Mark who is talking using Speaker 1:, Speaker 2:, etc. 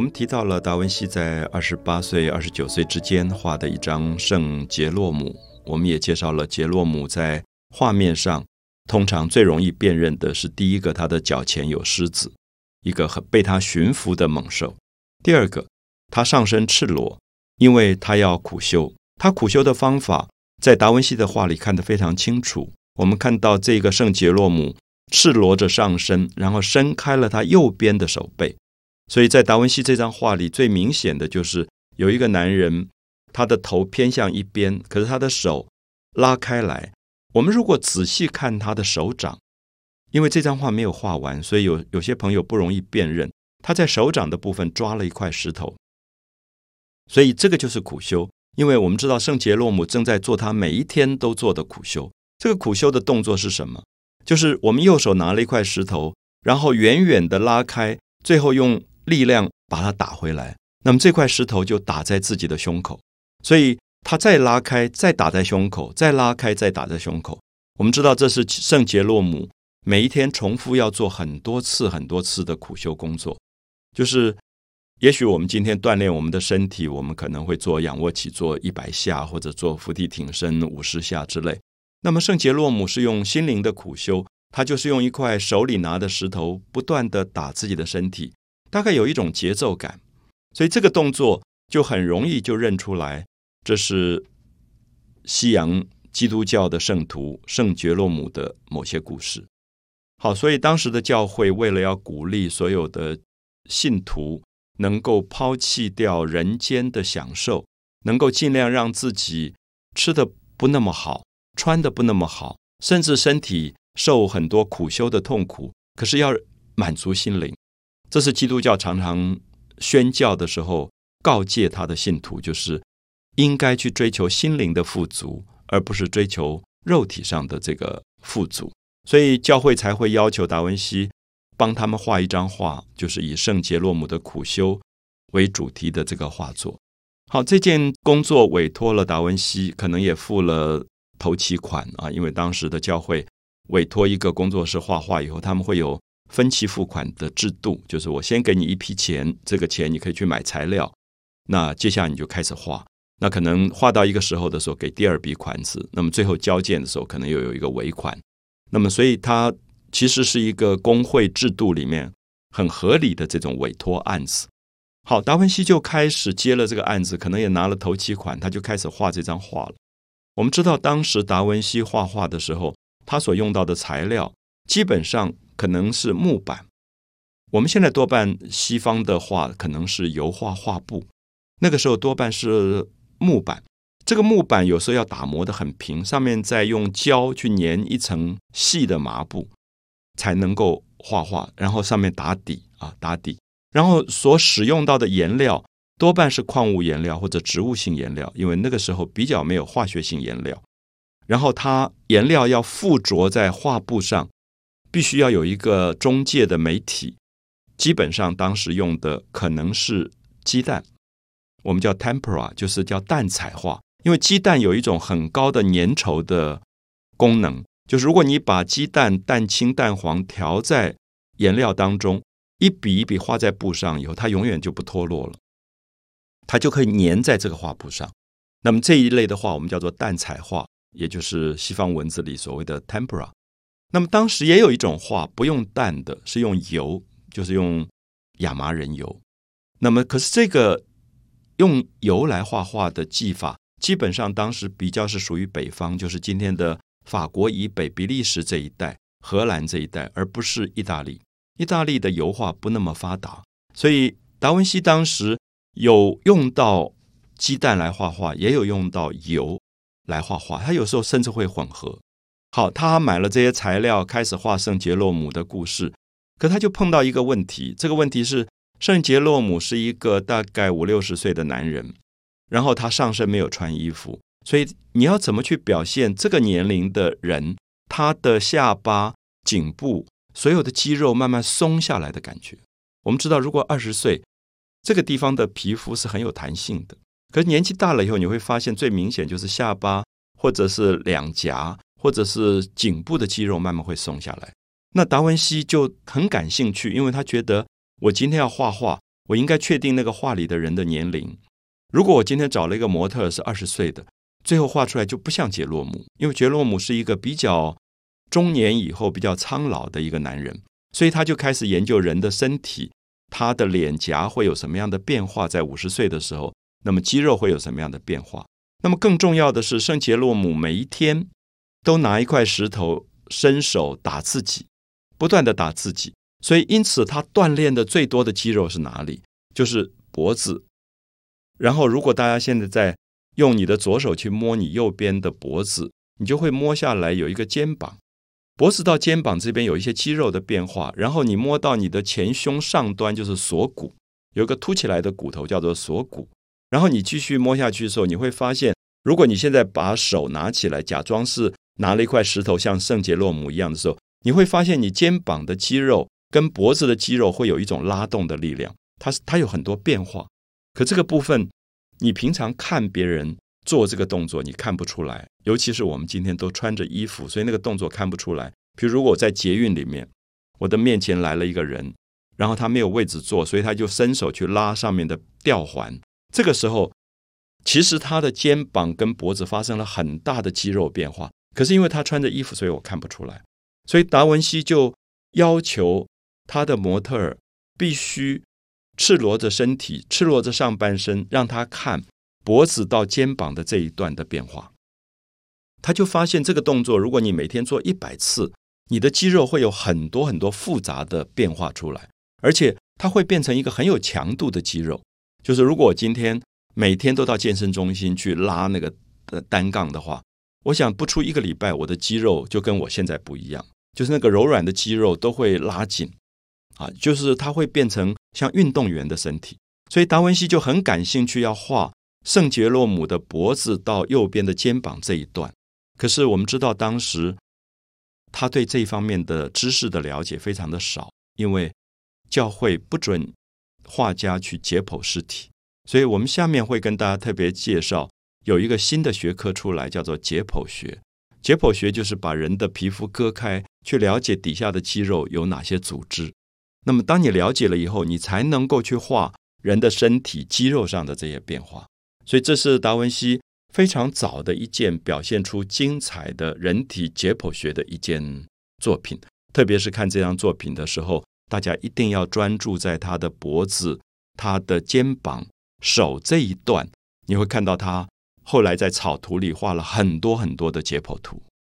Speaker 1: 我们提到了达文西在二十八岁、二十九岁之间画的一张圣杰洛姆，我们也介绍了杰洛姆在画面上通常最容易辨认的是第一个，他的脚前有狮子，一个很被他驯服的猛兽；第二个，他上身赤裸，因为他要苦修。他苦修的方法在达文西的画里看得非常清楚。我们看到这个圣杰洛姆赤裸着上身，然后伸开了他右边的手背。所以在达文西这张画里，最明显的就是有一个男人，他的头偏向一边，可是他的手拉开来。我们如果仔细看他的手掌，因为这张画没有画完，所以有有些朋友不容易辨认。他在手掌的部分抓了一块石头，所以这个就是苦修。因为我们知道圣杰洛姆正在做他每一天都做的苦修。这个苦修的动作是什么？就是我们右手拿了一块石头，然后远远的拉开，最后用。力量把它打回来，那么这块石头就打在自己的胸口，所以他再拉开，再打在胸口，再拉开，再打在胸口。我们知道这是圣杰洛姆每一天重复要做很多次、很多次的苦修工作。就是也许我们今天锻炼我们的身体，我们可能会做仰卧起坐一百下，或者做伏地挺身五十下之类。那么圣杰洛姆是用心灵的苦修，他就是用一块手里拿的石头，不断的打自己的身体。大概有一种节奏感，所以这个动作就很容易就认出来，这是西洋基督教的圣徒圣杰洛姆的某些故事。好，所以当时的教会为了要鼓励所有的信徒能够抛弃掉人间的享受，能够尽量让自己吃的不那么好，穿的不那么好，甚至身体受很多苦修的痛苦，可是要满足心灵。这是基督教常常宣教的时候告诫他的信徒，就是应该去追求心灵的富足，而不是追求肉体上的这个富足。所以教会才会要求达文西帮他们画一张画，就是以圣杰洛姆的苦修为主题的这个画作。好，这件工作委托了达文西，可能也付了头期款啊，因为当时的教会委托一个工作室画画以后，他们会有。分期付款的制度，就是我先给你一批钱，这个钱你可以去买材料，那接下来你就开始画，那可能画到一个时候的时候给第二笔款子，那么最后交件的时候可能又有一个尾款，那么所以它其实是一个工会制度里面很合理的这种委托案子。好，达文西就开始接了这个案子，可能也拿了头期款，他就开始画这张画了。我们知道当时达文西画画的时候，他所用到的材料基本上。可能是木板，我们现在多半西方的画可能是油画画布，那个时候多半是木板。这个木板有时候要打磨的很平，上面再用胶去粘一层细的麻布，才能够画画。然后上面打底啊，打底。然后所使用到的颜料多半是矿物颜料或者植物性颜料，因为那个时候比较没有化学性颜料。然后它颜料要附着在画布上。必须要有一个中介的媒体，基本上当时用的可能是鸡蛋，我们叫 tempera，就是叫蛋彩画。因为鸡蛋有一种很高的粘稠的功能，就是如果你把鸡蛋蛋清、蛋黄调在颜料当中，一笔一笔画在布上以后，它永远就不脱落了，它就可以粘在这个画布上。那么这一类的话，我们叫做蛋彩画，也就是西方文字里所谓的 tempera。那么当时也有一种画不用蛋的，是用油，就是用亚麻仁油。那么可是这个用油来画画的技法，基本上当时比较是属于北方，就是今天的法国以北、比利时这一带、荷兰这一带，而不是意大利。意大利的油画不那么发达，所以达文西当时有用到鸡蛋来画画，也有用到油来画画，他有时候甚至会混合。好，他买了这些材料，开始画圣杰洛姆的故事。可他就碰到一个问题，这个问题是圣杰洛姆是一个大概五六十岁的男人，然后他上身没有穿衣服，所以你要怎么去表现这个年龄的人他的下巴、颈部所有的肌肉慢慢松下来的感觉？我们知道，如果二十岁，这个地方的皮肤是很有弹性的，可是年纪大了以后，你会发现最明显就是下巴或者是两颊。或者是颈部的肌肉慢慢会松下来，那达文西就很感兴趣，因为他觉得我今天要画画，我应该确定那个画里的人的年龄。如果我今天找了一个模特是二十岁的，最后画出来就不像杰洛姆，因为杰洛姆是一个比较中年以后比较苍老的一个男人，所以他就开始研究人的身体，他的脸颊会有什么样的变化，在五十岁的时候，那么肌肉会有什么样的变化？那么更重要的是，圣杰洛姆每一天都拿一块石头，伸手打自己，不断的打自己，所以因此他锻炼的最多的肌肉是哪里？就是脖子。然后，如果大家现在在用你的左手去摸你右边的脖子，你就会摸下来有一个肩膀，脖子到肩膀这边有一些肌肉的变化。然后你摸到你的前胸上端就是锁骨，有一个凸起来的骨头叫做锁骨。然后你继续摸下去的时候，你会发现，如果你现在把手拿起来，假装是拿了一块石头，像圣杰洛姆一样的时候，你会发现你肩膀的肌肉跟脖子的肌肉会有一种拉动的力量，它它有很多变化。可这个部分，你平常看别人做这个动作，你看不出来。尤其是我们今天都穿着衣服，所以那个动作看不出来。比如，如果我在捷运里面，我的面前来了一个人，然后他没有位置坐，所以他就伸手去拉上面的吊环。这个时候，其实他的肩膀跟脖子发生了很大的肌肉变化，可是因为他穿着衣服，所以我看不出来。所以达文西就要求他的模特儿必须赤裸着身体，赤裸着上半身，让他看脖子到肩膀的这一段的变化。他就发现这个动作，如果你每天做一百次，你的肌肉会有很多很多复杂的变化出来，而且它会变成一个很有强度的肌肉。就是如果我今天每天都到健身中心去拉那个呃单杠的话，我想不出一个礼拜，我的肌肉就跟我现在不一样，就是那个柔软的肌肉都会拉紧，啊，就是它会变成像运动员的身体。所以达文西就很感兴趣要画圣杰洛姆的脖子到右边的肩膀这一段。可是我们知道当时他对这一方面的知识的了解非常的少，因为教会不准。画家去解剖尸体，所以我们下面会跟大家特别介绍有一个新的学科出来，叫做解剖学。解剖学就是把人的皮肤割开，去了解底下的肌肉有哪些组织。那么，当你了解了以后，你才能够去画人的身体肌肉上的这些变化。所以，这是达文西非常早的一件表现出精彩的人体解剖学的一件作品。特别是看这张作品的时候。大家一定要专注在他的脖子、他的肩膀、手这一段，你会看到他后来在草图里画了很多很多的解剖图。